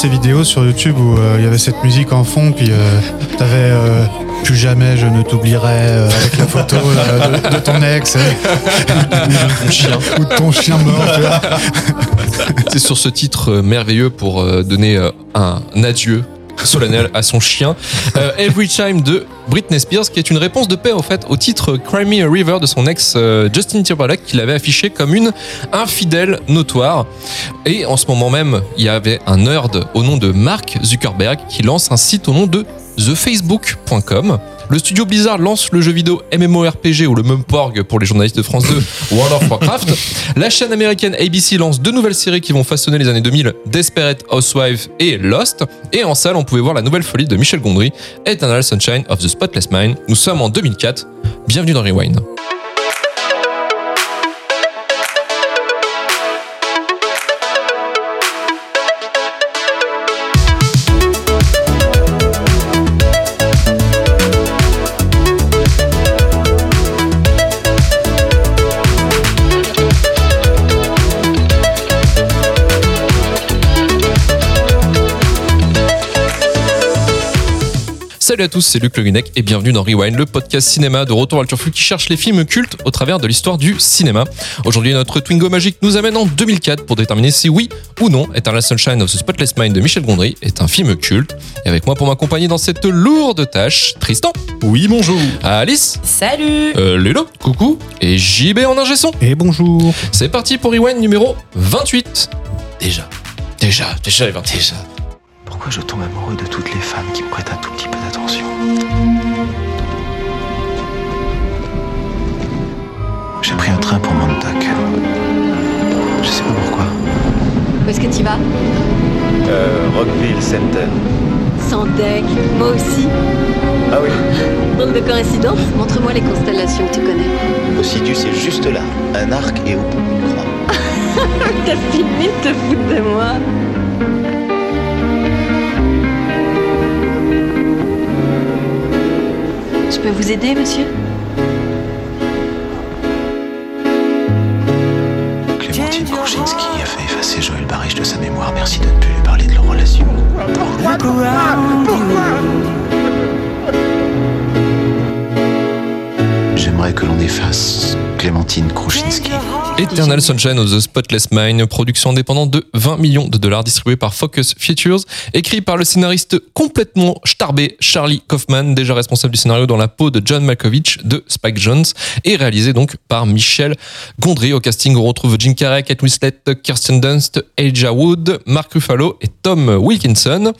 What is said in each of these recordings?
ces vidéos sur YouTube où euh, il y avait cette musique en fond, puis euh, t'avais euh, plus jamais je ne t'oublierai euh, avec la photo euh, de, de ton ex euh, ou de ton chien mort. C'est sur ce titre euh, merveilleux pour euh, donner euh, un adieu solennel à son chien. Euh, Every Time de Britney Spears, qui est une réponse de paix au fait au titre Cry Me a River de son ex euh, Justin Timberlake, qu'il avait affiché comme une infidèle notoire. Et en ce moment même, il y avait un nerd au nom de Mark Zuckerberg qui lance un site au nom de thefacebook.com. Le studio Blizzard lance le jeu vidéo MMORPG ou le Mumporg pour les journalistes de France 2 World of Warcraft. La chaîne américaine ABC lance deux nouvelles séries qui vont façonner les années 2000, Desperate Housewives et Lost. Et en salle, on pouvait voir la nouvelle folie de Michel Gondry, Eternal Sunshine of the Spotless Mind. Nous sommes en 2004. Bienvenue dans Rewind. Salut à tous, c'est Luc Le Guenec et bienvenue dans Rewind, le podcast cinéma de Retour à Turfu qui cherche les films cultes au travers de l'histoire du cinéma. Aujourd'hui, notre Twingo magique nous amène en 2004 pour déterminer si oui ou non Eternal Sunshine of the Spotless Mind de Michel Gondry est un film culte. Et avec moi pour m'accompagner dans cette lourde tâche, Tristan, Oui, bonjour. Alice, Salut euh, coucou, et JB en ingé son. Et bonjour. C'est parti pour Rewind numéro 28. Déjà, déjà, déjà les 28. Déjà. Pourquoi je tombe amoureux de toutes les femmes qui me prêtent un tout petit peu d'attention J'ai pris un train pour Montauk. Je sais pas pourquoi. Où est-ce que tu vas Euh, Rockville Center. Sans deck, moi aussi. Ah oui Drôle de coïncidence. Montre-moi les constellations que tu connais. Ossidu, c'est juste là. Un arc et au bout une croix. T'as fini de te foutre de moi. Je peux vous aider, monsieur Clémentine Kruczynski a fait effacer Joël Barriche de sa mémoire. Merci de ne plus lui parler de leur relation. J'aimerais que l'on efface Clémentine Kruczynski. Eternal Sunshine of the Spotless Mind, production indépendante de 20 millions de dollars distribuée par Focus Features, écrit par le scénariste complètement starbé Charlie Kaufman, déjà responsable du scénario dans la peau de John Malkovich de Spike Jones, et réalisé donc par Michel Gondry. Au casting, on retrouve Jim Carrey, Kate Winslet, Kirsten Dunst, Elijah Wood, Mark Ruffalo et Tom Wilkinson.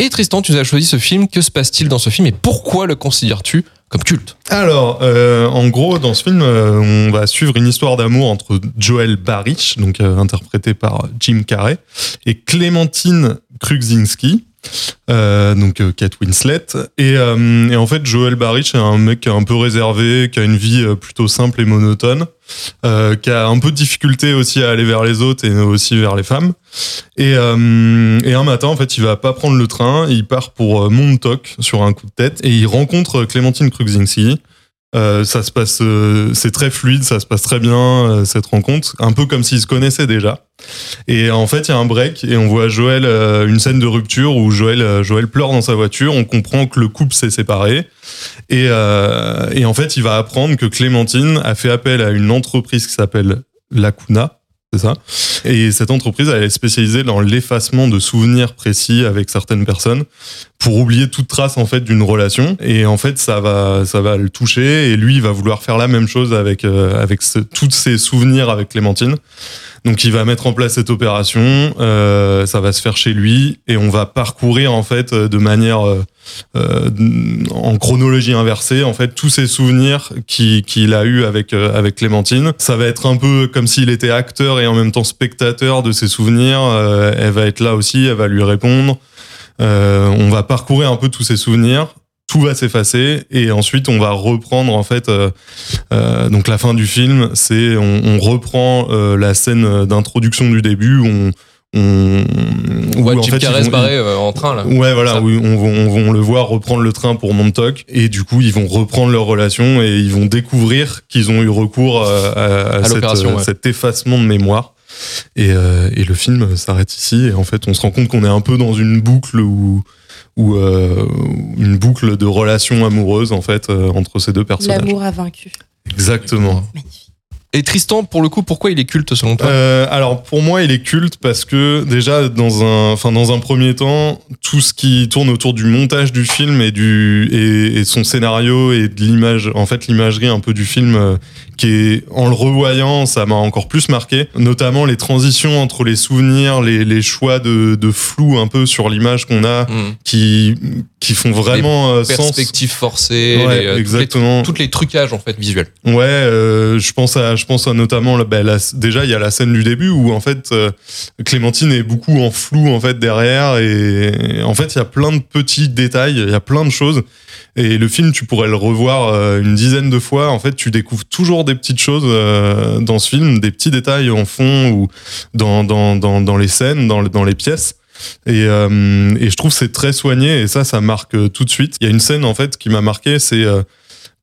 Et Tristan, tu nous as choisi ce film. Que se passe-t-il dans ce film et pourquoi le considères-tu Alors, euh, en gros, dans ce film, euh, on va suivre une histoire d'amour entre Joel Barich, donc euh, interprété par Jim Carrey, et Clémentine Kruczynski, euh, donc euh, Kate Winslet. Et, euh, en fait, Joel Barich est un mec un peu réservé, qui a une vie plutôt simple et monotone, qui a un peu de difficulté aussi à aller vers les autres et aussi vers les femmes. Et, un matin, en fait, il va pas prendre le train, il part pour Montauk sur un coup de tête et il rencontre Clémentine Kruczynski. Euh, ça se passe, euh, c'est très fluide, ça se passe très bien euh, cette rencontre, un peu comme s'ils se connaissaient déjà. Et en fait, il y a un break et on voit Joël, euh, une scène de rupture où Joël, euh, Joël pleure dans sa voiture. On comprend que le couple s'est séparé et, euh, et en fait, il va apprendre que Clémentine a fait appel à une entreprise qui s'appelle Lacuna. C'est ça. Et cette entreprise, elle est spécialisée dans l'effacement de souvenirs précis avec certaines personnes pour oublier toute trace en fait d'une relation. Et en fait, ça va, ça va le toucher et lui, il va vouloir faire la même chose avec euh, avec tous ses souvenirs avec Clémentine. Donc, il va mettre en place cette opération. euh, ça va se faire chez lui et on va parcourir en fait euh, de manière euh, euh, en chronologie inversée en fait tous ses souvenirs qui- qu'il a eu avec euh, avec Clémentine. Ça va être un peu comme s'il était acteur et en même temps spectateur de ses souvenirs. Euh, elle va être là aussi, elle va lui répondre. On va parcourir un peu tous ses souvenirs. Tout va s'effacer et ensuite on va reprendre en fait donc la fin du film c'est on, reprend la scène d'introduction du début où on on, voit où, en Jim fait, Carrey ils se vont- barrer euh, en train là. Ouais, voilà, on, va- on, va- on le voit reprendre le train pour Montauk et du coup, ils vont reprendre leur relation et ils vont découvrir qu'ils ont eu recours à, à À cette, euh, ouais. cet effacement de mémoire. Et, euh, et le film s'arrête ici. Et en fait, on se rend compte qu'on est un peu dans une boucle où, euh, une boucle de relations amoureuses en fait euh, entre ces deux personnages. L'amour a vaincu. Exactement. Magnifique. Et Tristan, pour le coup, pourquoi il est culte selon toi Euh, alors pour moi, il est culte parce que déjà dans un, premier temps, tout ce qui tourne autour du montage du film et du son scénario et de l'image, en fait l'imagerie un peu du film, euh, qui est en le revoyant, ça m'a encore plus marqué. Notamment les transitions entre les souvenirs, les, les choix de, de flou un peu sur l'image qu'on a, Hmm. qui qui font vraiment euh, sens. Perspective forcée, Ouais, les, euh, toutes les- exactement. Toutes les, trucages en fait visuels. Ouais, euh, je pense à, je pense à notamment bah, la- déjà il y a la scène du début où en fait euh, Clémentine est beaucoup en flou en fait derrière et, en fait il y a plein de petits détails, il y a plein de choses et le film tu pourrais le revoir euh, une dizaine de fois. En fait tu découvres toujours des petites choses euh, dans ce film, des petits détails en fond ou dans dans dans, dans les scènes, dans dans les pièces. Et, euh, et je trouve c'est très soigné et ça, ça marque euh, tout de suite. Il y a une scène en fait qui m'a marqué, c'est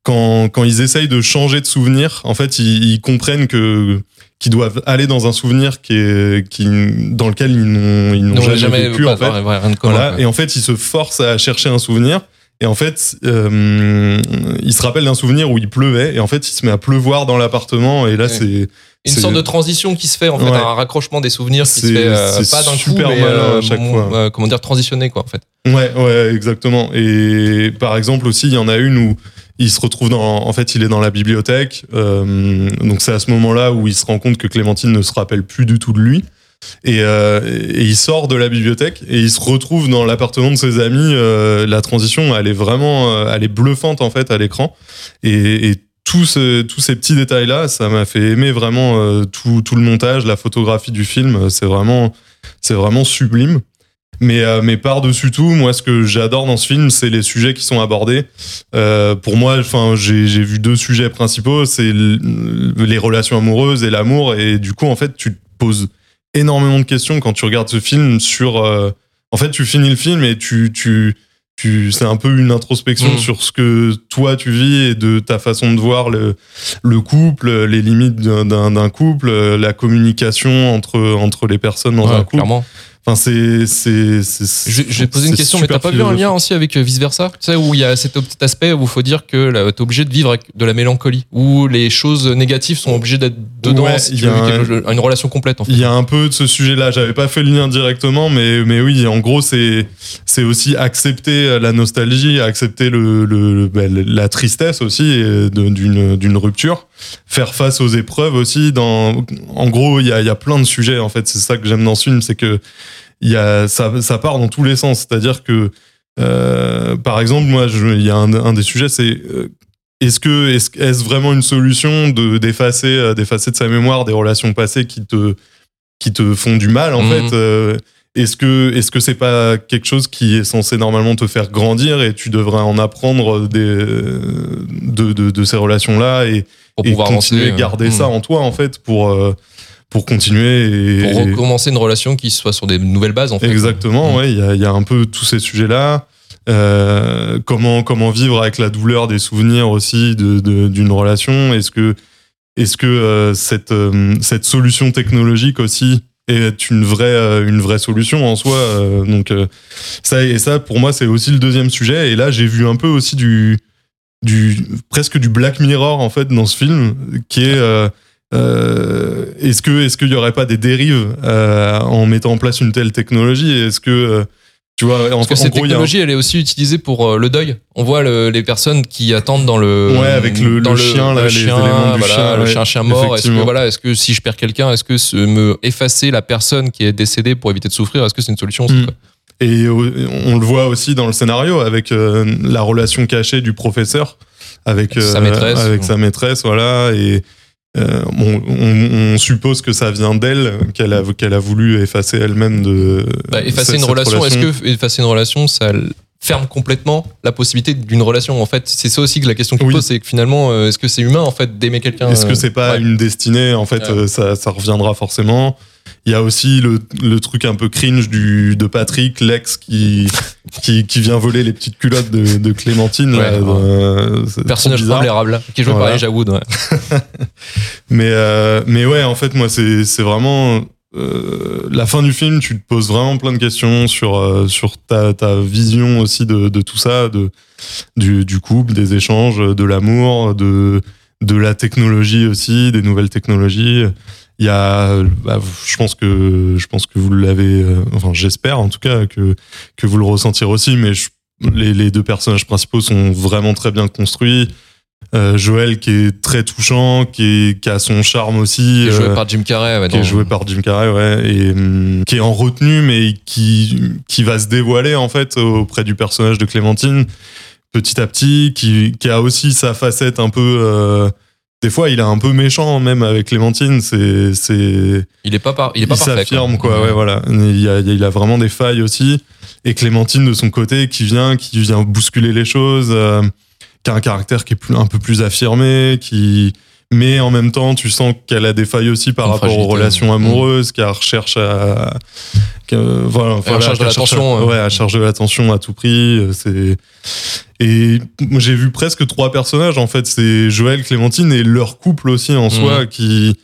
quand, quand ils essayent de changer de souvenir. En fait, ils, ils comprennent que qu'ils doivent aller dans un souvenir qui est, qui, dans lequel ils n'ont ils n'ont Non, jamais, vécu pas- en fait. ouais, ouais, rien de commun, Voilà. Et en fait, ils se forcent à chercher un souvenir. Et en fait, euh, il se rappelle d'un souvenir où il pleuvait. Et en fait, il se met à pleuvoir dans l'appartement. Et là, Ouais. c'est Une sorte de transition qui se fait en fait, Ouais. un raccrochement des souvenirs qui se fait euh, pas d'un coup, super mais à euh, chaque fois. euh, comment dire transitionné quoi en fait. Ouais, ouais, exactement. Et par exemple aussi, il y en a une où il se retrouve dans, en fait, il est dans la bibliothèque. euh, donc c'est à ce moment-là où il se rend compte que Clémentine ne se rappelle plus du tout de lui. Et, euh, et il sort de la bibliothèque et il se retrouve dans l'appartement de ses amis. euh, la transition, elle est vraiment, euh, elle est bluffante en fait à l'écran. Et, tous ce- tous ces petits détails-là, ça m'a fait aimer vraiment tout, le montage, la photographie du film. C'est vraiment, c'est vraiment sublime. Mais, par-dessus tout, moi, ce que j'adore dans ce film, c'est les sujets qui sont abordés. Pour moi, enfin, j'ai vu deux sujets principaux, c'est les relations amoureuses et l'amour. Et du coup, en fait, tu te poses énormément de questions quand tu regardes ce film sur. euh, en fait, tu finis le film et tu, tu, tu, c'est un peu une introspection Mm. sur ce que toi tu vis et de ta façon de voir le, le couple, les limites d'un- couple, la communication entre, entre les personnes dans Ouais, un couple. clairement. Enfin, c'est, c'est, c'est- Je, je vais poser une question, mais t'as pas vu un lien aussi avec vice versa Tu sais, où il y a cet aspect où il faut dire que t'es obligé de vivre avec de la mélancolie, où les choses négatives sont obligées d'être dedans Ouais, si il tu y veux un- une relation complète en fait. Il y a un peu de ce sujet-là. J'avais pas fait le lien directement, mais, mais oui, en gros, c'est, c'est aussi accepter la nostalgie, accepter le, le, ben, la tristesse aussi euh, d'une, d'une rupture, faire face aux épreuves aussi. Dans, en gros, il y a, y a plein de sujets, en fait. C'est ça que j'aime dans ce film, c'est que y a, ça, ça part dans tous les sens. C'est-à-dire que, euh, par exemple, moi, il y a un, un des sujets, c'est euh, est-ce que est-ce, est-ce vraiment une solution de d'effacer euh, d'effacer de sa mémoire des relations passées qui te qui te font du mal en Mhm. fait est-ce que est-ce que c'est pas quelque chose qui est censé normalement te faire grandir et tu devrais en apprendre des, de, de, de ces relations là et, Pour et pouvoir continuer avancer, à garder euh, ça en toi en fait pour euh, pour continuer et Pour recommencer une relation qui soit sur des nouvelles bases en fait. Exactement, ouais, il y a, il y a un peu tous ces sujets-là. Euh, comment comment vivre avec la douleur des souvenirs aussi de- de- d'une relation? Est-ce que est-ce que euh, cette euh, cette solution technologique aussi est une vraie euh, une vraie solution en soi euh, Donc euh, ça et ça pour moi c'est aussi le deuxième sujet. Et là j'ai vu un peu aussi du du presque du Black Mirror en fait dans ce film qui est est-ce que est-ce qu'il y aurait pas des dérives en mettant en place une telle technologie Est-ce que tu vois en, Parce que en cette gros a un- technologie, elle est aussi utilisée pour euh, le deuil. On voit le- les personnes qui attendent dans le Ouais, avec le- dans le chien, là, les éléments du voilà, chien, le ouais, chien chien mort. Est-ce que voilà, est-ce que si je perds quelqu'un, est-ce que se- me effacer la personne qui est décédée pour éviter de souffrir, est-ce que c'est une solution Mm. quoi Et euh, on le voit aussi dans le scénario avec euh, la relation cachée du professeur avec Sa euh, maîtresse. avec sa maîtresse, voilà. Et euh, on, on suppose que ça vient d'elle, qu'elle a qu'elle a voulu effacer elle-même de Bah, effacer cette- une relation, est-ce que effacer une relation, ça ferme complètement la possibilité d'une relation En fait, c'est ça aussi que la question qui Oui. pose, c'est que finalement, euh, est-ce que c'est humain en fait d'aimer quelqu'un Est-ce que euh, c'est pas ouais. une destinée En fait, Ouais. euh, ça, ça reviendra forcément? Il y a aussi le, le truc un peu cringe du de Patrick, l'ex qui qui qui vient voler les petites culottes de, de Clémentine. Ouais, là, ouais. Personnage bizarre. intolérable, qui joué Voilà. par Elijah Wood. ouais. Mais euh, mais ouais, en fait, moi, c'est c'est vraiment euh, la fin du film. Tu te poses vraiment plein de questions sur euh, sur ta ta vision aussi de de tout ça, de du du couple, des échanges, de l'amour, de de la technologie aussi, des nouvelles technologies. Il y a, bah, je pense que je pense que vous l'avez, euh, enfin j'espère en tout cas que que vous le ressentirez aussi. Mais je- les les deux personnages principaux sont vraiment très bien construits. Euh, Joël qui est très touchant, qui, est, qui a son charme aussi. Qui est joué euh, par Jim Carrey. ouais, qui est joué par Jim Carrey, ouais, et hum, qui est en retenue, mais qui, qui va se dévoiler en fait auprès du personnage de Clémentine petit à petit, qui, qui a aussi sa facette un peu. Des fois, il est un peu méchant même avec Clémentine. C'est, c'est, Il est pas par, il est pas il parfait. s'affirme quoi. Ouais, voilà. Il y a, il a vraiment des failles aussi. Et Clémentine de son côté, qui vient, qui vient bousculer les choses, euh, qui a un caractère qui est plus, un peu plus affirmé, qui mais en même temps, tu sens qu'elle a des failles aussi par rapport aux relations amoureuses, qu'elle recherche à, voilà, de qu'elle cherche l'attention, à- ouais, elle de l'attention à tout prix. euh, C'est et j'ai vu presque trois personnages en fait. C'est Joël, Clémentine et leur couple aussi en Mhm. soi qui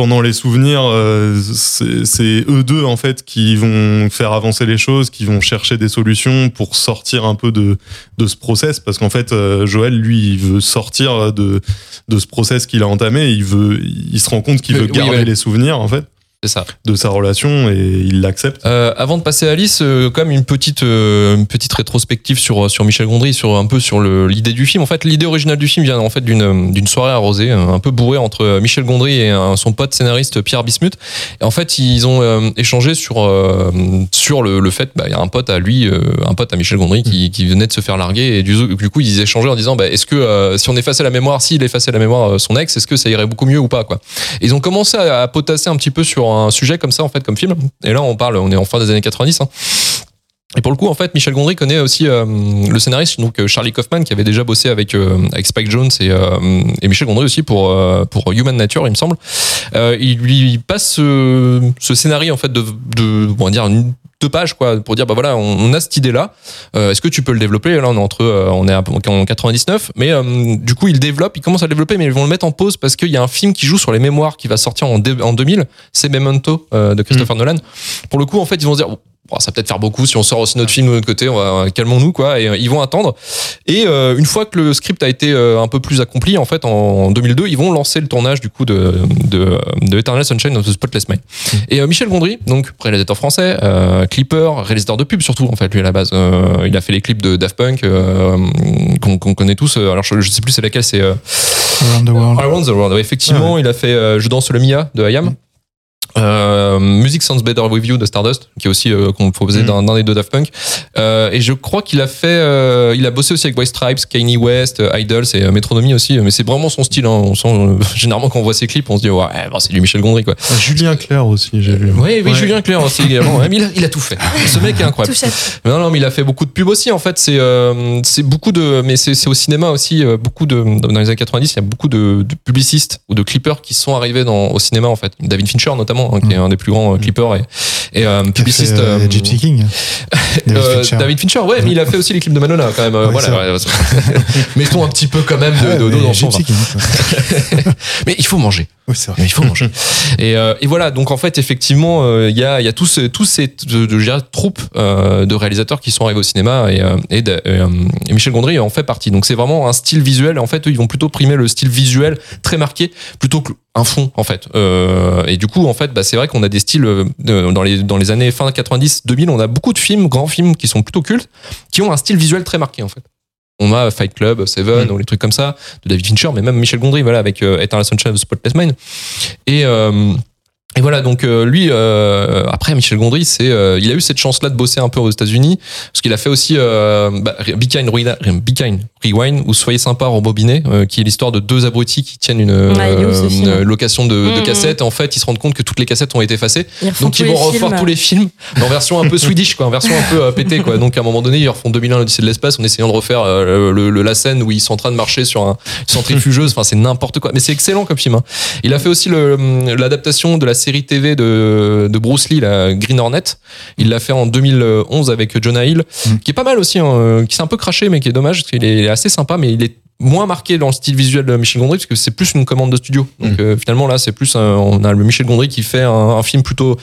pendant les souvenirs, euh, c'est eux deux en fait qui vont faire avancer les choses, qui vont chercher des solutions pour sortir un peu de de ce process, parce qu'en fait euh, Joël lui il veut sortir de de ce process qu'il a entamé, il veut, il se rend compte qu'il veut oui, garder ouais. les souvenirs en fait C'est ça. de sa relation et il l'accepte. Euh, avant de passer à Alice, euh, quand même une petite, euh, une petite rétrospective sur, sur Michel Gondry, sur un peu sur l'idée du film. En fait, l'idée originale du film vient en fait d'une soirée arrosée, euh, un peu bourrée entre euh, Michel Gondry et euh, son pote scénariste Pierre Bismuth. Et en fait, ils ont euh, échangé sur euh, sur le, le fait, bah, il y a un pote à lui, euh, un pote à Michel Gondry qui, qui venait de se faire larguer et du, du coup ils échangeaient en disant, bah, est-ce que euh, si on effaçait la mémoire, s'il effaçait la mémoire euh, son ex, est-ce que ça irait beaucoup mieux ou pas quoi Et Ils ont commencé à, à potasser un petit peu sur un sujet comme ça en fait comme film. Et là on parle, on est en fin des années 90. hein. Et pour le coup, en fait, Michel Gondry connaît aussi euh, le scénariste, donc euh, Charlie Kaufman, qui avait déjà bossé avec euh, avec Spike Jones et, Michel Gondry aussi pour pour Human Nature, il me semble. Il lui passe ce, ce scénario en fait de, de on va dire une, deux pages quoi pour dire bah voilà on, on a cette idée là est-ce que tu peux le développer? Là on est entre euh, on est en 99 mais euh, du coup il développe il commence à le développer mais ils vont le mettre en pause parce qu'il y a un film qui joue sur les mémoires qui va sortir en, en 2000 c'est Memento euh, de Christopher Nolan. Pour le coup en fait ils vont se dire Bon, ça peut-être faire beaucoup si on sort aussi notre film de notre côté, on va calmons-nous quoi. Et euh, ils vont attendre. Et euh, une fois que le script a été euh, un peu plus accompli, en fait, en 2002, ils vont lancer le tournage du coup de de, de Eternal Sunshine of the Spotless Mind. Et euh, Michel Gondry, donc réalisateur français, euh, clipper, réalisateur de pub surtout en fait lui à la base. Euh, il a fait les clips de Daft Punk euh, qu'on qu'on connaît tous. Alors je, je sais plus c'est laquelle, c'est euh, Around the World. Around the World. Ouais, effectivement, il a fait euh, Je danse le Mia de Hayam. Euh, Music Sounds Better With You de Stardust, qui est aussi euh, composé Mm. d'un d'un des deux Daft Punk. Euh, et je crois qu'il a fait, euh, il a bossé aussi avec White Stripes, Kanye West, euh, Idols et euh, Metronomy aussi. Mais c'est vraiment son style. Hein. On sent euh, généralement quand on voit ses clips, on se dit ouais, c'est du Michel Gondry quoi. Ah, Julien Clerc aussi, j'ai vu. Oui, oui, Ouais. Julien Clerc aussi également. Ouais, mais il, a, il a tout fait. Ce mec est incroyable. Non, non, mais il a fait beaucoup de pubs aussi. En fait, c'est euh, c'est beaucoup de, mais c'est c'est au cinéma aussi euh, beaucoup de dans les années 90, il y a beaucoup de, de publicistes ou de clippers qui sont arrivés dans au cinéma en fait. David Fincher notamment, hein, qui est un des plus grands euh, clippers et, et euh, publiciste. fait, euh, Gypsy King. David Fincher. David Fincher, ouais, mais il a fait aussi les clips de Madonna quand même. voilà, ouais, mettons un petit peu quand même de, de, dans quoi. Mais il faut manger. Oui, c'est vrai. Mais il faut manger. et, euh, et voilà, donc en fait, effectivement, euh, il y a, y a tous, ces- tous ces je dirais, troupes euh, de réalisateurs qui sont arrivés au cinéma et, euh, et, euh, et Michel Gondry en fait partie. Donc c'est vraiment un style visuel. En fait, eux, ils vont plutôt primer le style visuel très marqué plutôt qu'un fond, en fait. Euh, et du coup, en fait, bah, c'est vrai qu'on a des styles euh, dans, les, dans les années fin 90-2000, on a beaucoup de films, grands films qui sont plutôt cultes, qui ont un style visuel très marqué, en fait. On a Fight Club, Seven, Mm. ou les trucs comme ça, de David Fincher, mais même Michel Gondry, voilà, avec euh, Eternal Sunshine of the Spotless Mind. Et, euh, et voilà, donc euh, lui, euh, après Michel Gondry, c'est, euh, il a eu cette chance-là de bosser un peu aux États-Unis, parce qu'il a fait aussi euh, bah, Be Kind, Ruina- Be Kind, Rewind ou Soyez sympa, rembobiné, euh, qui est l'histoire de deux abrutis qui tiennent une, ce euh, une location de, de Mhm. cassettes. En fait, ils se rendent compte que toutes les cassettes ont été effacées. Ils Donc ils vont refaire films. tous les films en version un peu swedish quoi, en version un peu euh, pétée quoi. Donc à un moment donné ils refont 2001 l'Odyssée de l'espace en essayant de refaire le, le- la scène où ils sont en train de marcher sur un une centrifugeuse. Enfin c'est n'importe quoi, mais c'est excellent comme film. hein. Il a fait aussi l'adaptation de la série TV de, de Bruce Lee, la Green Hornet. Il l'a fait en 2011 avec Jonah Hill, Mm. qui est pas mal aussi, hein, qui s'est un peu craché, mais qui est dommage, parce qu'il est assez sympa, mais il est moins marqué dans le style visuel de Michel Gondry parce que c'est plus une commande de studio. Donc euh, finalement là c'est plus un- on a le Michel Gondry qui fait un, un film plutôt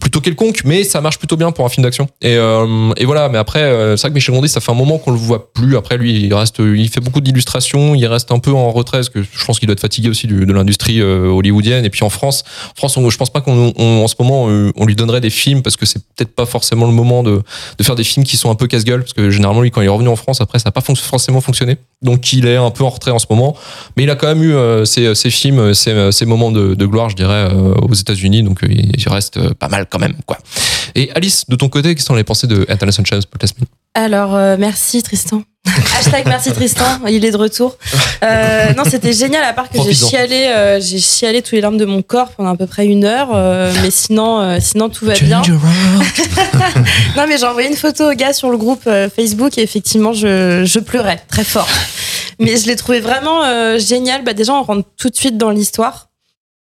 plutôt quelconque mais ça marche plutôt bien pour un film d'action. Et, euh, et voilà mais après euh, c'est vrai que Michel Gondry ça fait un moment qu'on le voit plus. Après lui il reste il fait beaucoup d'illustrations il reste un peu en retrait parce que je pense qu'il doit être fatigué aussi du- de l'industrie euh, hollywoodienne. Et puis en France en France on- je pense pas qu'on on- en ce moment on lui donnerait des films parce que c'est peut-être pas forcément le moment de, de faire des films qui sont un peu casse-gueule parce que généralement lui quand il est revenu en France après ça n'a pas forcément fonctionné. Donc il est un peu en retrait en ce moment mais il a quand même eu euh, ses, ses films euh, ses, euh, ses moments de, de gloire je dirais euh, aux États-Unis donc euh, il il reste euh, pas mal quand même quoi et Alice de ton côté qu'est-ce qu'on avait pensé de the Spotless Mind Alors, euh, merci Tristan. Hashtag merci Tristan, il est de retour. Euh, non, c'était génial, à part que j'ai chialé, euh, j'ai chialé tous les larmes de mon corps pendant à peu près une heure, euh, mais sinon, euh, sinon tout va bien. Non, mais j'ai envoyé une photo au gars sur le groupe euh, Facebook et effectivement, je, je pleurais très fort. Mais je l'ai trouvé vraiment euh, génial. Bah, déjà, on rentre tout de suite dans l'histoire.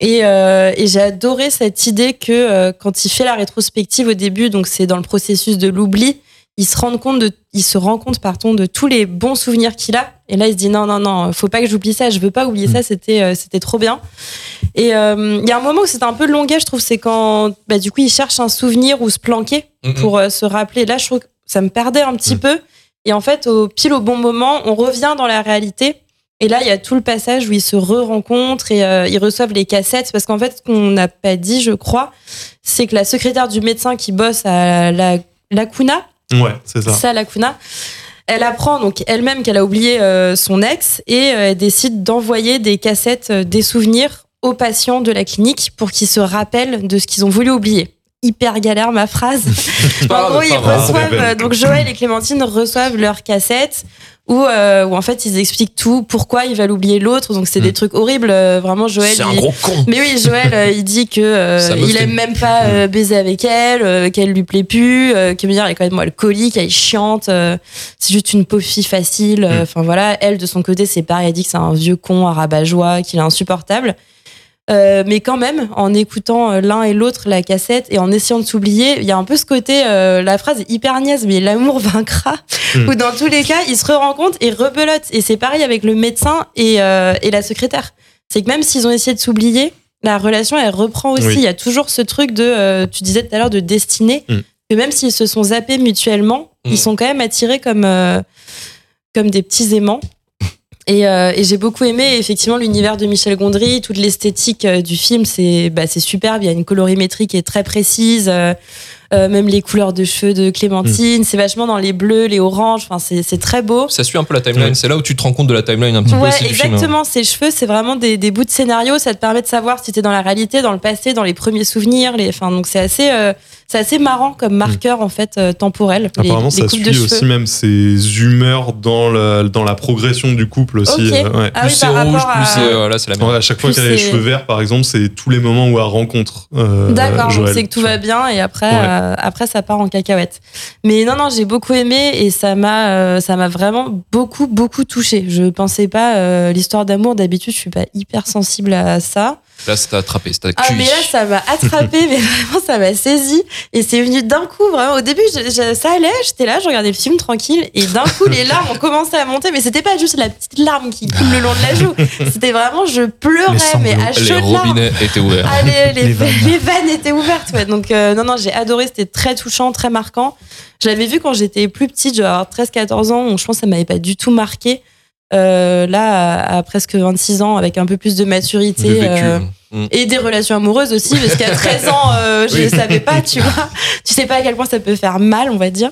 Et, euh, et j'ai adoré cette idée que euh, quand il fait la rétrospective au début, donc c'est dans le processus de l'oubli, il se rend compte de, il se rend compte pardon de tous les bons souvenirs qu'il a. Et là, il se dit non non non, faut pas que j'oublie ça. Je veux pas oublier ça. C'était euh, c'était trop bien. Et il y a un moment où c'était un peu longuet, je trouve, c'est quand bah, du coup il cherche un souvenir ou se planquer pour se rappeler. Là, je trouve que ça me perdait un petit peu. Et en fait, au pile au bon moment, on revient dans la réalité. Et là, il y a tout le passage où ils se re-rencontrent et euh, ils reçoivent les cassettes. Parce qu'en fait, ce qu'on n'a pas dit, je crois, c'est que la secrétaire du médecin qui bosse à la, la Cuna, Ouais, c'est ça. ça, la Cuna, elle apprend donc elle-même qu'elle a oublié euh, son ex et euh, elle décide d'envoyer des cassettes, des souvenirs aux patients de la clinique pour qu'ils se rappellent de ce qu'ils ont voulu oublier. Hyper galère ma phrase. en gros, ils reçoivent, donc Joël et Clémentine reçoivent leurs cassettes où, euh, où en fait ils expliquent tout, pourquoi ils veulent oublier l'autre. Donc c'est des trucs horribles. euh, Vraiment, Joël. c'est un il- gros con mais oui, Joël, euh, il dit que il aime même pas baiser avec elle, qu'elle lui plaît plus, que dire elle est quand même alcoolique, elle est chiante, c'est juste une pauvre fille facile. euh, Enfin voilà, elle de son côté, c'est pareil, elle dit que c'est un vieux con, un rabat-joie, qu'il est insupportable. Euh, mais quand même, en écoutant euh, l'un et l'autre la cassette et en essayant de s'oublier, il y a un peu ce côté, euh, la phrase est hyper niaise, mais l'amour vaincra. Mm. Où dans tous les cas, ils se rencontrent et rebelotent. Et c'est pareil avec le médecin et, euh, et la secrétaire. C'est que même s'ils ont essayé de s'oublier, la relation elle reprend aussi. Oui. Il y a toujours ce truc de, tu disais tout à l'heure, de destinée. Mm. Que même s'ils se sont zappés mutuellement, Mm. ils sont quand même attirés comme, comme des petits aimants. Et, euh, et j'ai beaucoup aimé effectivement l'univers de Michel Gondry, toute l'esthétique euh, du film, c'est bah, superbe. Il y a une colorimétrie qui est très précise, euh, euh, même les couleurs de cheveux de Clémentine, c'est vachement dans les bleus, les oranges. Enfin, c'est très beau. ça suit un peu la timeline Ouais. c'est là où tu te rends compte de la timeline un petit peu Ouais, film hein. exactement. Ces cheveux, c'est vraiment des, des bouts de scénario. Ça te permet de savoir si t'es dans la réalité, dans le passé, dans les premiers souvenirs. Les, enfin, donc c'est assez, euh, c'est assez marrant comme marqueur en fait euh, temporel. Apparemment, les ça suit de aussi même ses humeurs dans la, dans la progression du couple aussi. Ok. euh, ouais. Ah plus oui, c'est par rouge plus à- c'est euh, là c'est la merde Ouais, à chaque fois qu'elle a les cheveux verts, par exemple, c'est tous les moments où elle rencontre. euh, D'accord, donc c'est que tout va bien et après, Ouais. euh, après ça part en cacahuète. Mais non, non, j'ai beaucoup aimé et ça m'a, euh, ça m'a vraiment beaucoup, beaucoup touché. Je pensais pas euh, l'histoire d'amour. D'habitude, je suis pas hyper sensible à ça. Là c'est attrapé c'est Ah, mais là, ça m'a attrapé, mais vraiment, ça m'a saisi. Et c'est venu d'un coup, vraiment. Au début, je- je- ça allait, j'étais là, je regardais le film tranquille. Et d'un coup, les larmes ont commencé à monter. Mais c'était pas juste la petite larme qui coule le long de la joue. C'était vraiment, je pleurais, mais à chaudes les larmes. robinets étaient ouverts Ah, les, les- Les vannes. les vannes étaient ouvertes, ouais. Donc, euh, non, non, j'ai adoré. C'était très touchant, très marquant. Je l'avais vu quand j'étais plus petite, avoir 13-14 ans. donc Je pense que ça m'avait pas du tout marqué. Euh, là, à, à presque 26 ans, avec un peu plus de maturité. de vécu euh, Mm. et des relations amoureuses aussi, parce qu'à 13 ans, euh, je ne Oui. savais pas, tu vois. Tu sais pas à quel point ça peut faire mal, on va dire.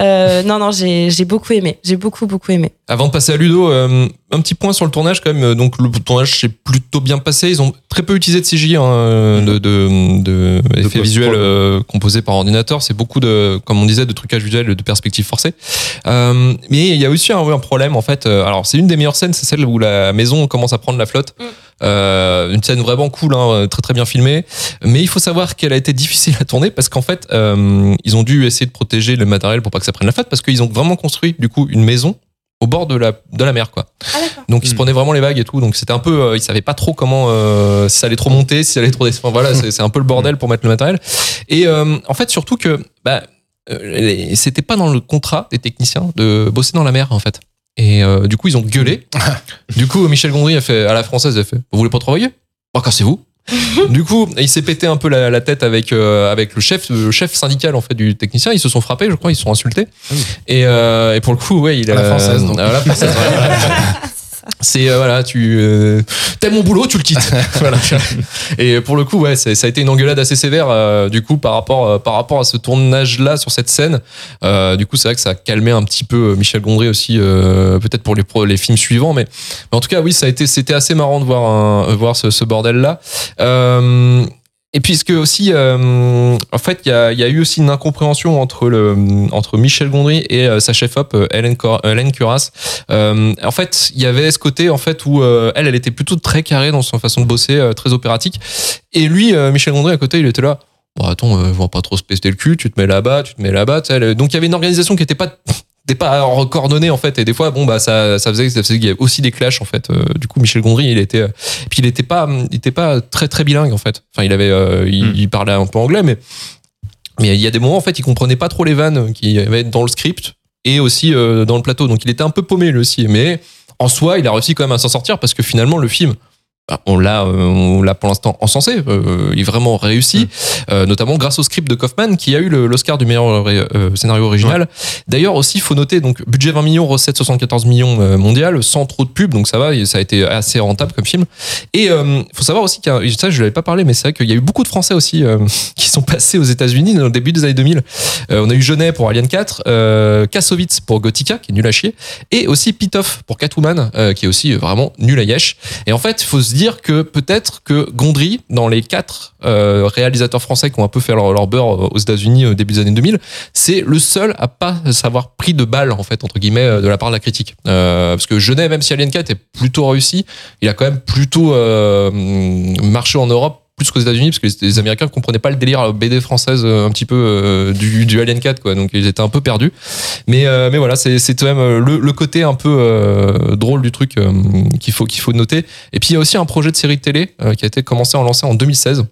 Euh, non, non, j'ai j'ai beaucoup aimé. J'ai beaucoup, beaucoup aimé. Avant de passer à Ludo, euh, un petit point sur le tournage quand même. Donc le tournage s'est plutôt bien passé. Ils ont très peu utilisé de CGI, hein, de, de, de effets visuels euh, composés par ordinateur. C'est beaucoup de, comme on disait, de trucage visuel, de perspectives forcées. Euh, mais il y a aussi un, un problème en fait. Alors c'est une des meilleures scènes, c'est celle où la maison commence à prendre la flotte. Mm. Euh, une scène vraiment cool, hein, très très bien filmée. Mais il faut savoir qu'elle a été difficile à tourner parce qu'en fait, euh, ils ont dû essayer de protéger le matériel pour pas que ça prenne la flotte parce qu'ils ont vraiment construit du coup une maison au bord de la, de la mer, quoi. Ah. Donc il se Mm. prenait vraiment les vagues et tout. Donc c'était un peu, euh, il savait pas trop comment, euh, si ça allait trop monter, si ça allait trop descendre. Voilà, c'est un peu le bordel pour mettre le matériel. Et euh, en fait, surtout que, bah, euh, c'était pas dans le contrat des techniciens de bosser dans la mer, en fait. Et euh, du coup, ils ont gueulé. du coup, Michel Gondry a fait, à la française, il a fait, vous voulez pas travailler? Bah, cassez-vous. du coup, il s'est pété un peu la, la tête avec euh, avec le chef le chef syndical en fait du technicien. Ils se sont frappés, je crois, ils se sont insultés. Et, euh, et pour le coup, ouais, il À la française, donc. à la française, ouais. C'est euh, voilà, tu euh, t'aimes mon boulot, tu le quittes. voilà. Et pour le coup, ouais, ça a été une engueulade assez sévère euh, du coup par rapport euh, par rapport à ce tournage là sur cette scène. Euh, du coup, c'est vrai que ça a calmé un petit peu euh, Michel Gondry aussi, euh, peut-être pour les pro- les films suivants, mais, mais en tout cas, oui, ça a été c'était assez marrant de voir un- voir ce, ce bordel là. Euh, et puisque aussi, euh, en fait, il y a, y a eu aussi une incompréhension entre le entre Michel Gondry et euh, sa chef-op euh, Hélène, Cor- Hélène Curas. Euh, en fait, il y avait ce côté en fait où euh, elle, elle était plutôt très carrée dans son façon de bosser, euh, très opératique. Et lui, euh, Michel Gondry à côté, il était là. Bon, attends, euh, va pas trop se pester le cul. Tu te mets là-bas, tu te mets là-bas. Donc il y avait une organisation qui était pas n'était pas coordonnée en fait. Et des fois bon bah ça ça faisait ça faisait qu'il y avait aussi des clashs en fait. Euh, du coup Michel Gondry il était euh, puis il était pas il était pas très très bilingue en fait. Enfin il avait euh, il, Mm. il parlait un peu anglais mais mais il y a des moments en fait il comprenait pas trop les vannes qui avaient dans le script et aussi dans le plateau. Donc il était un peu paumé lui aussi. Mais en soi il a réussi quand même à s'en sortir parce que finalement le film bah, on l'a euh, on l'a pour l'instant encensé euh, il est vraiment réussi euh, notamment grâce au script de Kaufman qui a eu le- l'Oscar du meilleur euh, scénario original D'ailleurs aussi, il faut noter, donc budget 20 millions, recette 74 millions euh, mondiales, sans trop de pub, donc ça va, ça a été assez rentable comme film. Et faut savoir aussi qu'il y a, ça je l'avais pas parlé, mais c'est vrai qu'il y a eu beaucoup de Français aussi euh, qui sont passés aux États-Unis au début des années 2000. Euh, on a eu Genet pour Alien 4, euh, Kassovitz pour Gothica, qui est nul à chier, et aussi Pitoff pour Catwoman, euh, qui est aussi vraiment nul à yesh. Et en fait, faut se dire que peut-être que Gondry, dans les quatre euh, réalisateurs français qui ont un peu fait leur, leur beurre aux États-Unis au début des années 2000, c'est le seul à pas savoir pris de balle en fait entre guillemets euh, de la part de la critique. Euh, parce que Genet même si Alien 4 est plutôt réussi il a quand même plutôt euh, marché en Europe plus qu'aux États-Unis parce que les, les Américains comprenaient pas le délire euh, BD française euh, un petit peu euh, du, Alien 4 quoi donc ils étaient un peu perdus mais voilà c'est quand même le, côté un peu drôle du truc qu'il faut noter et puis il y a aussi un projet de série de télé qui a été commencé en lancé en 2016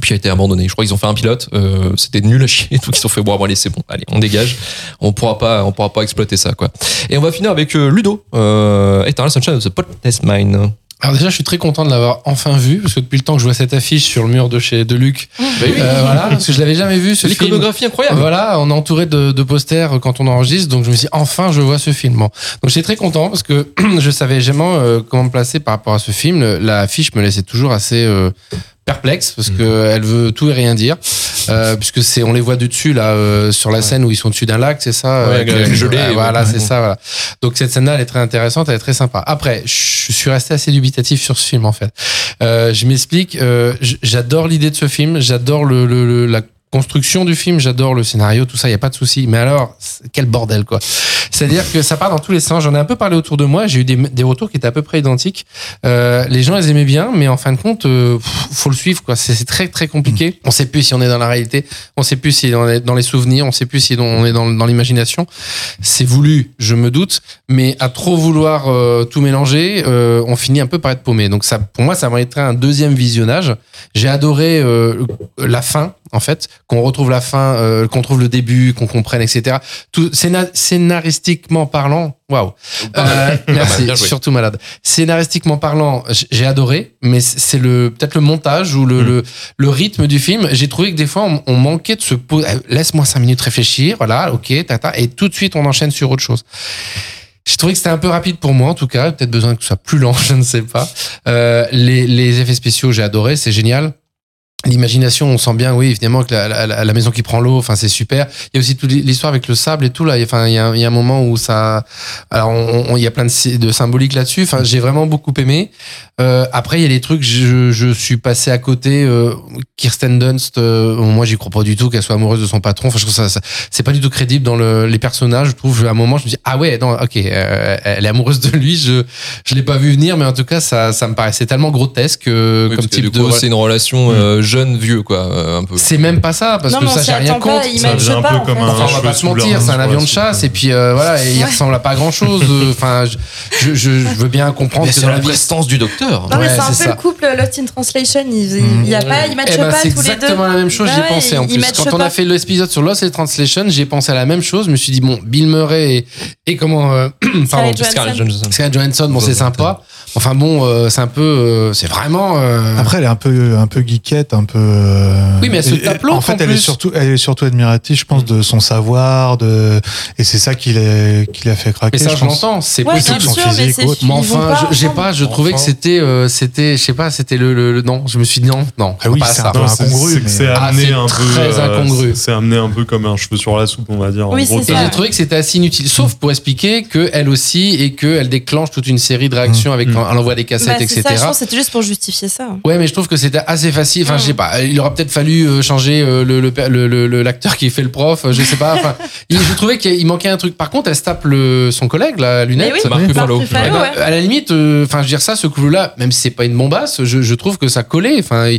puis a été abandonné. Je crois qu'ils ont fait un pilote, euh, c'était nul à chier, donc ils ont fait bon, allez c'est bon, allez on dégage, on pourra pas, pourra pas exploiter ça quoi. Et on va finir avec Ludo, euh, Eternal Sunshine of the Spotless Mind. Alors déjà, je suis très content de l'avoir enfin vu parce que depuis le temps que je vois cette affiche sur le mur de chez de Luc, euh, voilà, parce que je l'avais jamais vu ce film. L'iconographie incroyable. Voilà, on est entouré de, de posters quand on enregistre, donc je me suis dit, enfin je vois ce film. Bon. Donc j'étais très content parce que je savais jamais euh, comment me placer par rapport à ce film. Le- La affiche me laissait toujours assez euh, perplexe parce que elle veut tout et rien dire, euh, puisque c'est on les voit du dessus là euh, sur la scène où ils sont dessus d'un lac, c'est ça. Ouais, avec avec les- le gelé, ouais, ouais. voilà, c'est ça. Voilà. Donc cette scène-là, elle est très intéressante, elle est très sympa. Après, je suis resté assez dubitatif sur ce film en fait. Euh, je m'explique. euh, j'adore l'idée de ce film, j'adore le, le- le- la construction du film, j'adore le scénario, tout ça, il y a pas de souci. Mais alors, quel bordel quoi. C'est-à-dire que ça part dans tous les sens. J'en ai un peu parlé autour de moi. J'ai eu des, des retours qui étaient à peu près identiques. Euh, les gens, ils aimaient bien, mais en fin de compte, euh, faut le suivre quoi. C'est très très compliqué. On sait plus si on est dans la réalité, on sait plus si on est dans les souvenirs, on sait plus si on est dans, dans l'imagination. C'est voulu, je me doute, mais à trop vouloir euh, tout mélanger, euh, on finit un peu par être paumé. Donc ça, pour moi, ça mériterait un deuxième visionnage. J'ai adoré la fin, en fait, qu'on retrouve la fin, qu'on trouve le début, qu'on comprenne, etc. Tout scéna- scénaristiquement parlant, waouh. Euh, merci, surtout malade. Scénaristiquement parlant, j'ai adoré, mais c'est le peut-être le montage ou le, le, le rythme du film. J'ai trouvé que des fois on, on manquait de se poser. euh, Laisse-moi cinq minutes réfléchir, voilà, ok, tata, et tout de suite on enchaîne sur autre chose. J'ai trouvé que c'était un peu rapide pour moi, en tout cas. Peut-être besoin que ce soit plus lent, je ne sais pas. Euh, les, les effets spéciaux, j'ai adoré, c'est génial. L'imagination, on sent bien, oui, évidemment, que la, la- la maison qui prend l'eau, enfin, c'est super. Il y a aussi toute l'histoire avec le sable et tout, là. Enfin, il y a, il y a un moment où ça. Alors, on- on- il y a plein de, de symboliques là-dessus. Enfin, j'ai vraiment beaucoup aimé. Euh, après, il y a des trucs, je, je suis passé à côté. Euh, Kirsten Dunst, euh, moi, j'y crois pas du tout qu'elle soit amoureuse de son patron. Enfin, je trouve ça, ça- c'est pas du tout crédible dans le, les personnages. Je trouve, à un moment, je me dis, ah ouais, non, ok, euh, elle est amoureuse de lui. Je, je l'ai pas vu venir, mais en tout cas, ça, ça me paraissait tellement grotesque euh, Oui, comme type de. c'est une relation euh, jeune jeune vieux, quoi, euh, un peu. C'est même pas ça, parce Non, que ça, j'ai rien pas, contre. il Ça matche faisait un pas, peu en comme fait. un- Enfin, on va cheveu pas se sous mentir, leur- c'est un avion de chasse et puis euh, voilà, et il ressemble à pas grand chose. Enfin, je, je, je, je veux bien comprendre Mais que c'est dans la prestance du docteur. Non, mais Ouais, c'est un peu c'est ça. le couple Lost in Translation. Il y a pas, ils matchent Eh ben, pas c'est tous les deux. exactement la même chose, j'y pensé en plus. Quand on pas. a fait l'épisode sur Lost in Translation, j'ai pensé à la même chose. Je me suis dit, bon, Bill Murray et, comment. euh, pardon, Scarlett Johansson. Bon, c'est sympa. Enfin bon, euh, c'est un peu. euh, c'est vraiment. euh, Après, elle est un peu, un peu geekette, un peu. euh, Oui, mais elle se tape En fait, en elle est surtout, elle est surtout admirative, je pense, de son savoir, de, et c'est ça qui l'a, qui l'a fait craquer. mais ça, je l'entends, c'est Ouais, possible. son sûr, mais physique c'est ou autre. Mais vont enfin, j'ai pas, je trouvais que c'était, euh, c'était, je sais pas, c'était le, le, le- non. Je me suis dit non, non, Ah oui, pas c'est ça. un peu Non, c'est- incongru, c'est mais- Ah, amené un peu. très euh, incongru. c'est- amené un peu comme un cheveu sur la soupe, on va dire. Oui, c'est Et ça. j'ai trouvé que c'était assez inutile, sauf pour expliquer que elle aussi et qu'elle déclenche toute une série de réactions avec Mm. quand elle envoie des cassettes, Bah, etc. je pense c'était juste pour justifier ça. Ouais, mais je trouve que c'était assez facile. Enfin, Mm. Sais pas. Il aurait peut-être fallu euh, changer euh, le le- le- le- le- l'acteur qui fait le prof. euh, Je sais pas. Enfin, il- je trouvais qu'il manquait un truc. Par contre, elle se tape le, son collègue, la lunette. Oui, Marc Ruffalo. Ben, ouais. À la limite, euh, enfin, je veux dire ça, ce couple-là, même si c'est pas une bombasse, je, je trouve que ça collait. Enfin,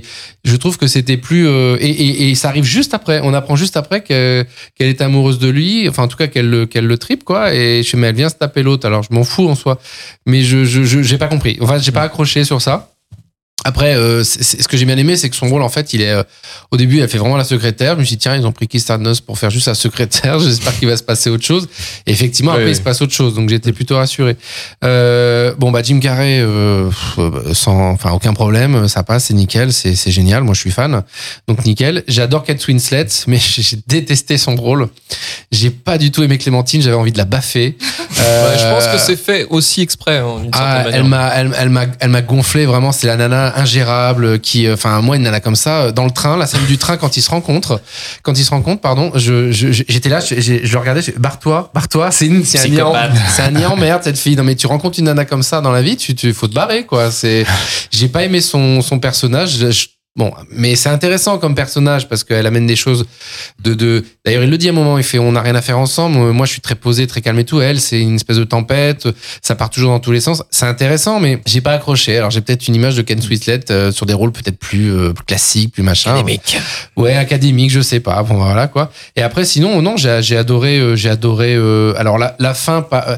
je trouve que c'était plus euh, et, et, et ça arrive juste après. On apprend juste après que- qu'elle est amoureuse de lui. Enfin, en tout cas, qu'elle le- qu'elle le tripe quoi. Et je sais, mais elle vient se taper l'autre. Alors, je m'en fous en soi, mais je je je- j'ai pas compris. Enfin, j'ai pas accroché sur ça. Après, euh, ce que j'ai bien aimé, c'est que son rôle, en fait, il est. euh, au début, elle fait vraiment la secrétaire. Je me suis dit, tiens, ils ont pris Keith pour faire juste la secrétaire. J'espère qu'il va se passer autre chose. Et effectivement, après, il se passe autre chose. Donc, j'étais plutôt rassuré. Euh, bon, bah, Jim Carrey, euh, sans, enfin, aucun problème. Ça passe, c'est nickel. C'est génial. Moi, je suis fan. Donc, nickel. J'adore Kate Winslet, mais j'ai détesté son rôle. J'ai pas du tout aimé Clémentine. J'avais envie de la baffer. Ouais, je pense que c'est fait aussi exprès, hein, ah, elle m'a, elle, elle m'a gonflé vraiment. C'est la nana ingérable qui, euh, enfin, moi, une nana comme ça, euh, dans le train, la scène du train quand ils se rencontrent, quand ils se rencontrent, pardon, je, j'étais là, je, je, je regardais, je, barre-toi, barre-toi, c'est une, c'est un Psychopathe. c'est un en merde cette fille. Non mais tu rencontres une nana comme ça dans la vie, tu, tu faut te barrer quoi. C'est, j'ai pas aimé son, son personnage. Je- Bon, mais c'est intéressant comme personnage parce qu'elle amène des choses de, de. D'ailleurs, il le dit à un moment, il fait on n'a rien à faire ensemble. Euh, Moi, je suis très posé, très calme et tout. Elle, c'est une espèce de tempête. Ça part toujours dans tous les sens. C'est intéressant, mais j'ai pas accroché. Alors, j'ai peut-être une image de Ken Swinslet euh, sur des rôles peut-être plus, euh, plus classiques, plus machin. Académique. Ouais, académique, je sais pas. Bon, voilà quoi. Et après, sinon, non, j'ai adoré, euh, j'ai adoré. euh, alors la, la fin, pas, euh,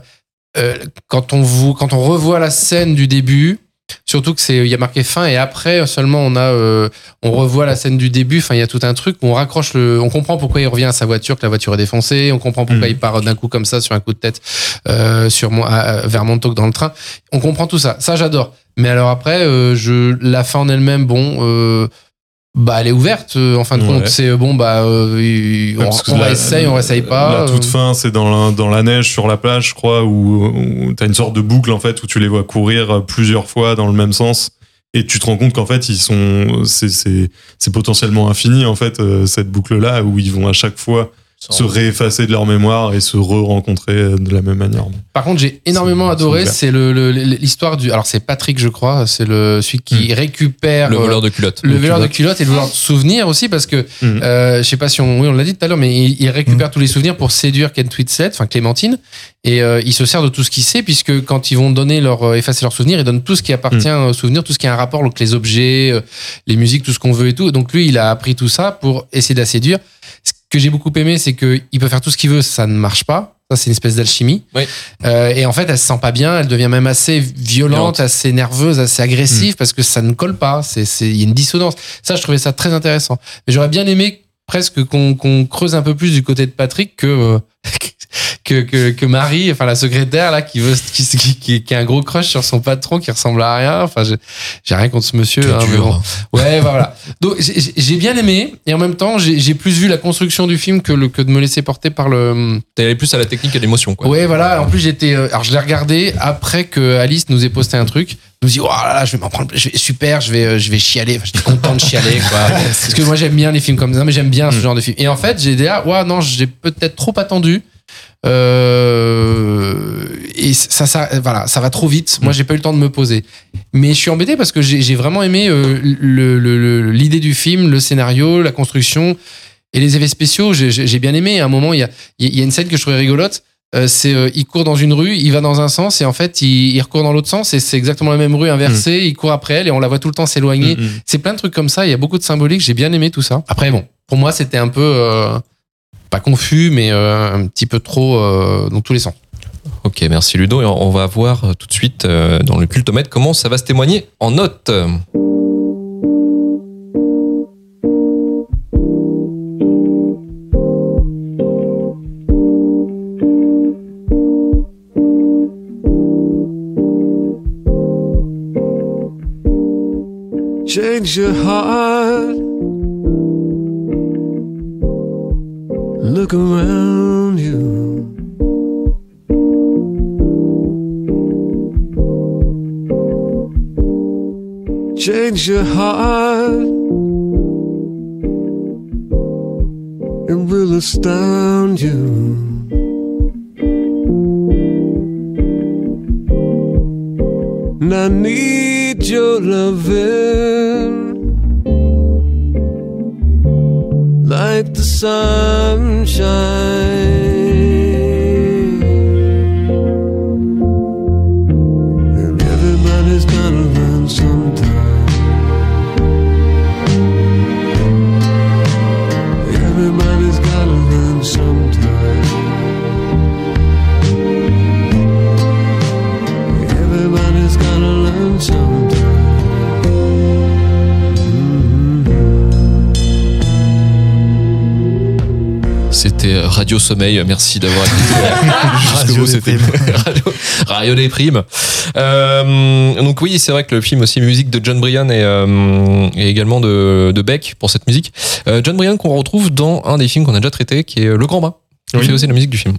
euh, quand on vous, quand on revoit la scène du début. Surtout que c'est, il y a marqué fin et après seulement on a, euh, on revoit la scène du début. Enfin, il y a tout un truc où on raccroche le, on comprend pourquoi il revient à sa voiture, que la voiture est défoncée. On comprend pourquoi Mhm. il part d'un coup comme ça sur un coup de tête euh, sur à- vers Montauk dans le train. On comprend tout ça. Ça, j'adore. Mais alors après, euh, je, la fin en elle-même, bon. Bah, elle est ouverte euh, en fin de Ouais. compte. C'est euh, bon, bah, euh, on, que on la- réessaye, on réessaye pas. La toute euh. fin, c'est dans la, dans la neige sur la plage, je crois, où, t'as une sorte de boucle en fait où tu les vois courir plusieurs fois dans le même sens. Et tu te rends compte qu'en fait, ils sont, c'est, c'est, c'est potentiellement infini en fait cette boucle-là où ils vont à chaque fois se réeffacer de leur mémoire et se re-rencontrer euh, de la même manière. Par contre, j'ai énormément adoré, c'est c'est le, le- l'histoire du. Alors, c'est Patrick, je crois, c'est le celui qui récupère Le euh, voleur de culottes. le voleur de culottes et le voleur de souvenirs aussi parce que Mhm. euh, je sais pas si on oui on l'a dit tout à l'heure mais il, il récupère tous les souvenirs pour séduire Ken Twitset enfin Clémentine et euh, il se sert de tout ce qu'il sait puisque quand ils vont donner leur euh, effacer leurs souvenirs ils donnent tout ce qui appartient aux souvenirs tout ce qui a un rapport donc les objets euh, les musiques tout ce qu'on veut et tout donc lui il a appris tout ça pour essayer de la séduire que j'ai beaucoup aimé c'est que il peut faire tout ce qu'il veut ça ne marche pas. Ça c'est une espèce d'alchimie. Oui. Euh, et en fait elle se sent pas bien elle devient même assez violente, Violente. assez nerveuse assez agressive parce que ça ne colle pas. C'est c'est il y a une dissonance. Ça je trouvais ça très intéressant. Mais j'aurais bien aimé presque qu'on qu'on creuse un peu plus du côté de Patrick que euh, que, que, que Marie, enfin la secrétaire là, qui veut, qui, qui, a un gros crush sur son patron, qui ressemble à rien. Enfin, j'ai rien contre ce monsieur. Hein, mais bon. Ouais, voilà. Donc j'ai bien aimé et en même temps j'ai plus vu la construction du film que le que de me laisser porter par le. T'es allé plus à la technique et l'émotion, quoi. Ouais, voilà. En plus j'étais, euh, alors je l'ai regardé après que Alice nous ait posté un truc. Me dis, oh là là, je vais m'en prendre, je vais, super, je vais, euh, je vais chialer. Enfin, j'étais content de chialer, quoi. Parce que moi, j'aime bien les films comme ça, mais j'aime bien ce genre de film. Et en fait, j'ai dit, ah, ouais, non, j'ai peut-être trop attendu. Euh, et ça, ça, voilà, ça va trop vite. Moi, j'ai pas eu le temps de me poser. Mais je suis embêté parce que j'ai j'ai vraiment aimé euh, le- le- le- l'idée du film, le scénario, la construction et les effets spéciaux. J'ai bien aimé. À un moment, il y a, il y a une scène que je trouvais rigolote. euh, c'est euh, il court dans une rue, il va dans un sens et en fait il, il recourt dans l'autre sens et c'est exactement la même rue inversée. Il court après elle et on la voit tout le temps s'éloigner. Mm, mm. C'est plein de trucs comme ça. Il y a beaucoup de symboliques. J'ai bien aimé tout ça. Après bon, pour moi c'était un peu euh, pas confus mais euh, un petit peu trop euh, dans tous les sens. Ok, merci Ludo. Et on va voir euh, tout de suite euh, dans le cultomètre comment ça va se témoigner en notes. Change your heart. Look around you. Change your heart. It will astound you. And I need your loving sunshine. And everybody's gotta learn sometime. Everybody's gotta learn sometime. Everybody's gotta learn sometime. C'était Radio Sommeil. Merci d'avoir écouté C'était. Radio, Radio des primes. Euh, donc oui, c'est vrai que le film aussi musique de John Bryan et, euh, et également de, de Beck pour cette musique. Euh, John Bryan qu'on retrouve dans un des films qu'on a déjà traité, qui est Le Grand Bain. Il Oui. fait aussi la musique du film.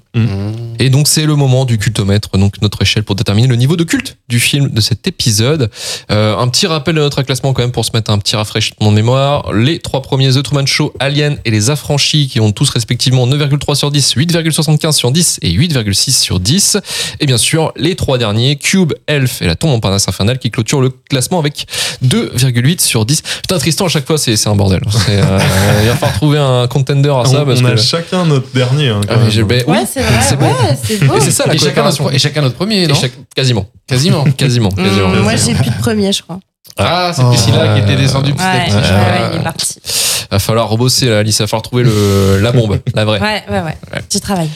Et donc c'est le moment du cultomètre, donc notre échelle pour déterminer le niveau de culte du film de cet épisode. Euh, un petit rappel de notre classement quand même pour se mettre un petit rafraîchissement de mémoire. Les trois premiers The Truman Show, Alien et Les Affranchis qui ont tous respectivement 9,3 sur 10, 8,75 sur 10 et 8,6 sur 10. Et bien sûr les trois derniers, Cube, Elf et La Tombe en Parnasse Infernale qui clôturent le classement avec 2,8 sur 10. Putain Tristan à chaque fois c'est c'est un bordel. C'est, euh, il va falloir trouver un contender à ça on, parce on a que... chacun notre dernier. hein, quand Ah, même. ben, oui, Ouais, c'est vrai. C'est ouais, beau. C'est ça la Et chacun, notre, et chacun notre premier, non chaque- quasiment. Quasiment. Quasiment, Mmh, quasiment. moi, j'ai plus de premier, je crois. Ah, c'est Oh. Priscilla qui était descendue petit à Ouais, petit. ouais, Ah. il est parti. Va falloir rebosser là, Alice. Va falloir trouver le, la bombe, la vraie. Ouais, ouais, ouais. J'y travaille.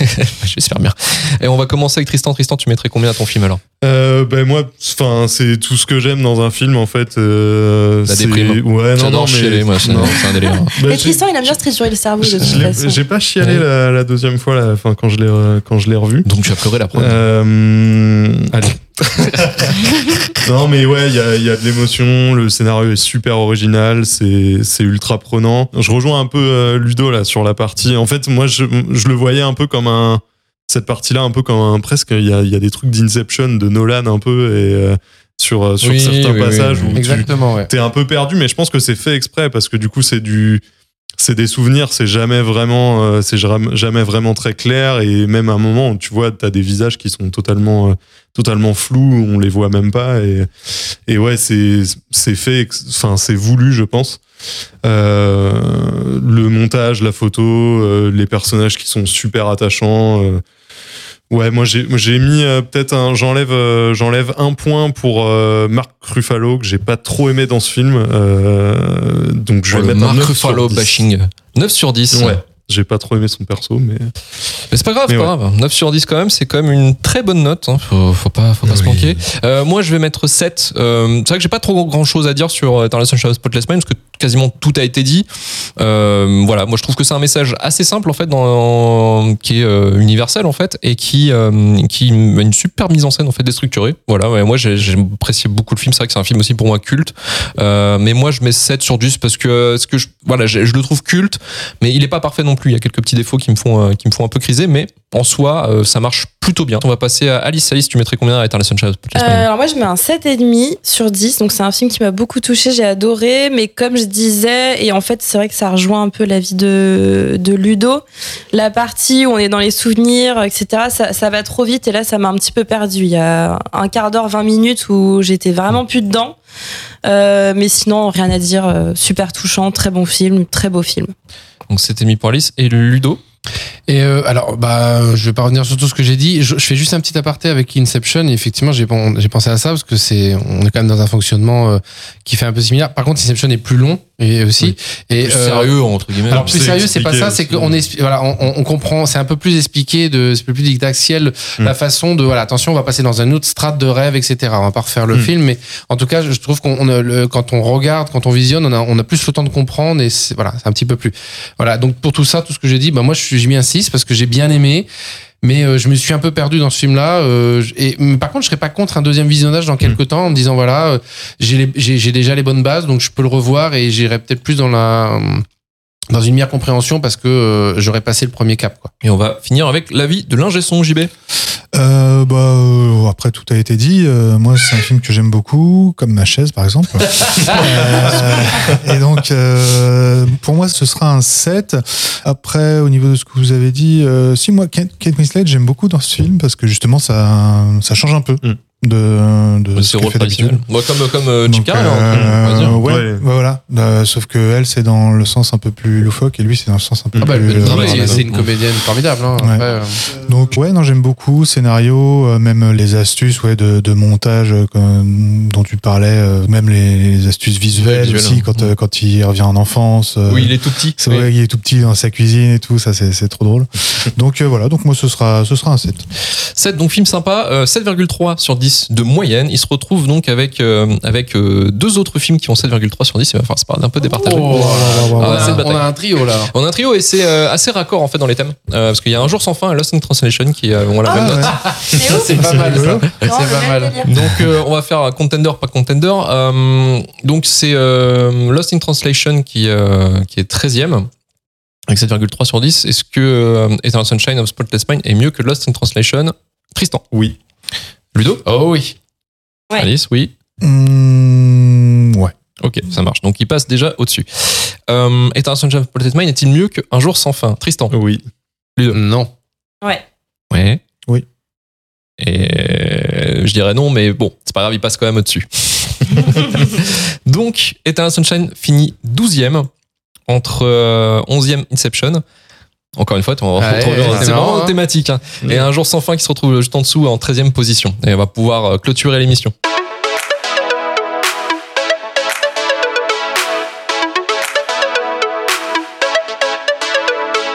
J'espère bien. Et on va commencer avec Tristan. Tristan, tu mettrais combien à ton film alors Euh, ben moi, enfin, c'est tout ce que j'aime dans un film en fait. euh, La c'est- déprime. Ouais, non, non, mais chialer, moi, c'est non. c'est un délire. Et j'ai- Tristan, il aime bien se triturer le cerveau de toute façon. J'ai pas chialé Ouais. la, la deuxième fois, la, enfin, quand je l'ai re- quand je l'ai revu. Donc tu as pleuré la première. Euh, allez. non mais ouais, il y a, y a de l'émotion, le scénario est super original, c'est c'est ultra prenant. Je rejoins un peu euh, Ludo là sur la partie. En fait, moi je, je le voyais un peu comme un cette partie-là un peu comme un presque il y a, y a des trucs d'Inception de Nolan un peu et euh, sur sur Oui, certains oui, passages oui. où tu, ouais. t'es un peu perdu, mais je pense que c'est fait exprès parce que du coup, c'est du, c'est des souvenirs, c'est jamais vraiment, euh, c'est jam- jamais vraiment très clair et même à un moment tu vois, t'as des visages qui sont totalement, euh, totalement flous, on les voit même pas et, et ouais, c'est, c'est fait, enfin, c'est voulu, je pense. Euh, le montage, la photo, euh, les personnages qui sont super attachants. Euh, Ouais, moi j'ai mis euh, peut-être un j'enlève euh, j'enlève un point pour euh, Marc Ruffalo que j'ai pas trop aimé dans ce film euh, donc je vais Oh, mettre un Mark 9 sur Ruffalo 10. bashing. 9 sur 10. Ouais, j'ai pas trop aimé son perso mais Mais c'est pas grave, Mais pas ouais. grave. 9 sur 10 quand même, c'est quand même une très bonne note. hein. Faut, faut pas, faut pas se Oui. manquer. Euh, moi, je vais mettre 7. Euh, c'est vrai que j'ai pas trop grand chose à dire sur of the Spotless Mind parce que quasiment tout a été dit. Euh, voilà, moi je trouve que c'est un message assez simple en fait, qui est euh, universel en fait et qui, euh, qui a une super mise en scène en fait déstructurée. Voilà, ouais, moi apprécié beaucoup le film. C'est vrai que c'est un film aussi pour moi culte. Euh, mais moi je mets 7 sur 10 parce que ce que je, voilà, je, le trouve culte, mais il est pas parfait non plus. Il y a quelques petits défauts qui me font, qui me font un peu criser, mais en soi, ça marche plutôt bien. On va passer à Alice. Alice, tu mettrais combien à Eternal Sunshine Euh, alors moi je mets un 7,5 sur 10 donc c'est un film qui m'a beaucoup touché j'ai adoré. Mais comme je disais et en fait c'est vrai que ça rejoint un peu la vie de, de Ludo la partie où on est dans les souvenirs etc ça, ça va trop vite. Et là ça m'a un petit peu perdu il y a un quart d'heure 20 minutes où j'étais vraiment plus dedans. Euh, mais sinon rien à dire. Euh, super touchant. Très bon film. Très beau film. Donc c'était mis pour Alice. Et Ludo. Et euh, alors, bah, je vais pas revenir sur tout ce que j'ai dit. Je, je fais juste un petit aparté avec Inception. Et effectivement, j'ai pen- j'ai pensé à ça parce que c'est, on est quand même dans un fonctionnement euh, qui fait un peu similaire. Par contre, Inception est plus long et aussi. Et Plus euh, sérieux, entre guillemets. Alors plus sérieux, c'est pas ça, c'est qu'on est, voilà, on, on- comprend, c'est un peu plus expliqué, de, c'est un peu plus didactiel Mm. la façon de, voilà, attention, on va passer dans un autre strate de rêve, etc. On va pas refaire le Mm. film, mais en tout cas, je trouve qu'on, quand on regarde, quand on visionne, on a, on a plus le temps de comprendre et c'est, voilà, c'est un petit peu plus. Voilà, donc pour tout ça, tout ce que j'ai dit, bah moi, je suis- j'ai mis un 6 parce que j'ai bien aimé. Mais euh, je me suis un peu perdu dans ce film-là. euh, et mais par contre, je serais pas contre un deuxième visionnage dans quelques temps en me disant voilà, euh, j'ai déjà les bonnes bases, donc je peux le revoir et j'irai peut-être plus dans la dans une meilleure compréhension parce que euh, j'aurais passé le premier cap. Quoi. Et on va finir avec l'avis de l'ingé son JB. Euh, bah, euh, après tout a été dit. euh, moi, c'est un film que j'aime beaucoup, comme ma chaise, par exemple. Euh, et donc, euh, pour moi, ce sera un 7. Après, au niveau de ce que vous avez dit, euh, si moi, Kate, Kate Winslet, j'aime beaucoup dans ce film parce que justement, ça, ça change un peu Mm. De, de ce qu'elle fait d'habitude. Moi, comme, comme euh, Donc, Carrey, euh, hein, on va dire. ouais, Ouais. bah voilà. Euh, sauf que elle, c'est dans le sens un peu plus loufoque et lui, c'est dans le sens un peu Ah bah, plus. euh, c'est une comédienne formidable. Hein. Ouais. Après, euh, Donc ouais, non, j'aime beaucoup scénario, euh, même les astuces ouais de, de montage euh, comme- dont tu parlais, euh, même les, les astuces visuelles visuelles, aussi hein. quand euh, quand il revient en enfance. euh, Oui, il est tout petit. c'est Oui. vrai, il est tout petit dans sa cuisine et tout, ça c'est c'est trop drôle. Donc euh, voilà, donc moi ce sera ce sera un 7. 7, donc film sympa, euh, 7,3 sur 10 de moyenne. Il se retrouve donc avec, euh, avec euh, deux autres films qui ont 7,3 sur 10. Il va falloir se parler un peu départager. Oh, on, Ah, on a un trio là. On a un trio et c'est euh, assez raccord en fait dans les thèmes. Euh, parce qu'il y a Un jour sans fin et Lost in Translation qui euh, ont la même note. C'est pas mal C'est pas mal. Donc euh, on va faire un contender pas contender. Euh, donc c'est euh, Lost in Translation qui, euh, qui est 13e avec 7,3 sur 10. Est-ce que euh, Eternal Sunshine of Spotless Mind est mieux que Lost in Translation? Tristan? Oui. Ludo? Oh oui. Ouais. Alice? Oui. Mmh, ouais. Ok, ça marche. Donc il passe déjà au-dessus. Euh, Eternal Sunshine of Spotless Mind est-il mieux qu'un jour sans fin? Tristan? Oui. Non. Ouais. Ouais. Oui. Et euh, je dirais non, mais bon, c'est pas grave, il passe quand même au-dessus. Donc, Eternal Sunshine finit 12e entre euh, 11e Inception. Encore une fois, on va retrouver- c'est c'est marrant, vraiment hein. thématique. hein. Et un jour sans fin qui se retrouve juste en dessous en 13e position. Et on va pouvoir euh, clôturer l'émission.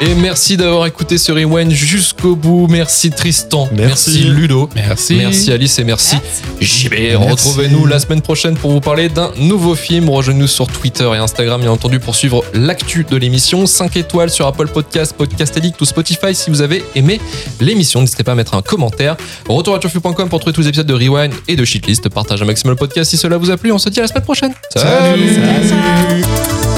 Et merci d'avoir écouté ce rewind jusqu'au bout. Merci Tristan. Merci. Ludo. Merci. Merci Alice et merci JB. Merci. Retrouvez-nous la semaine prochaine pour vous parler d'un nouveau film. Rejoignez-nous sur Twitter et Instagram, bien entendu, pour suivre l'actu de l'émission. 5 étoiles sur Apple Podcast, Podcast Addict ou Spotify si vous avez aimé l'émission. N'hésitez pas à mettre un commentaire. Retour à turfu.com pour trouver tous les épisodes de Rewind et de Shitlist. Partage un maximum le podcast si cela vous a plu. On se dit à la semaine prochaine. Salut. Ciao.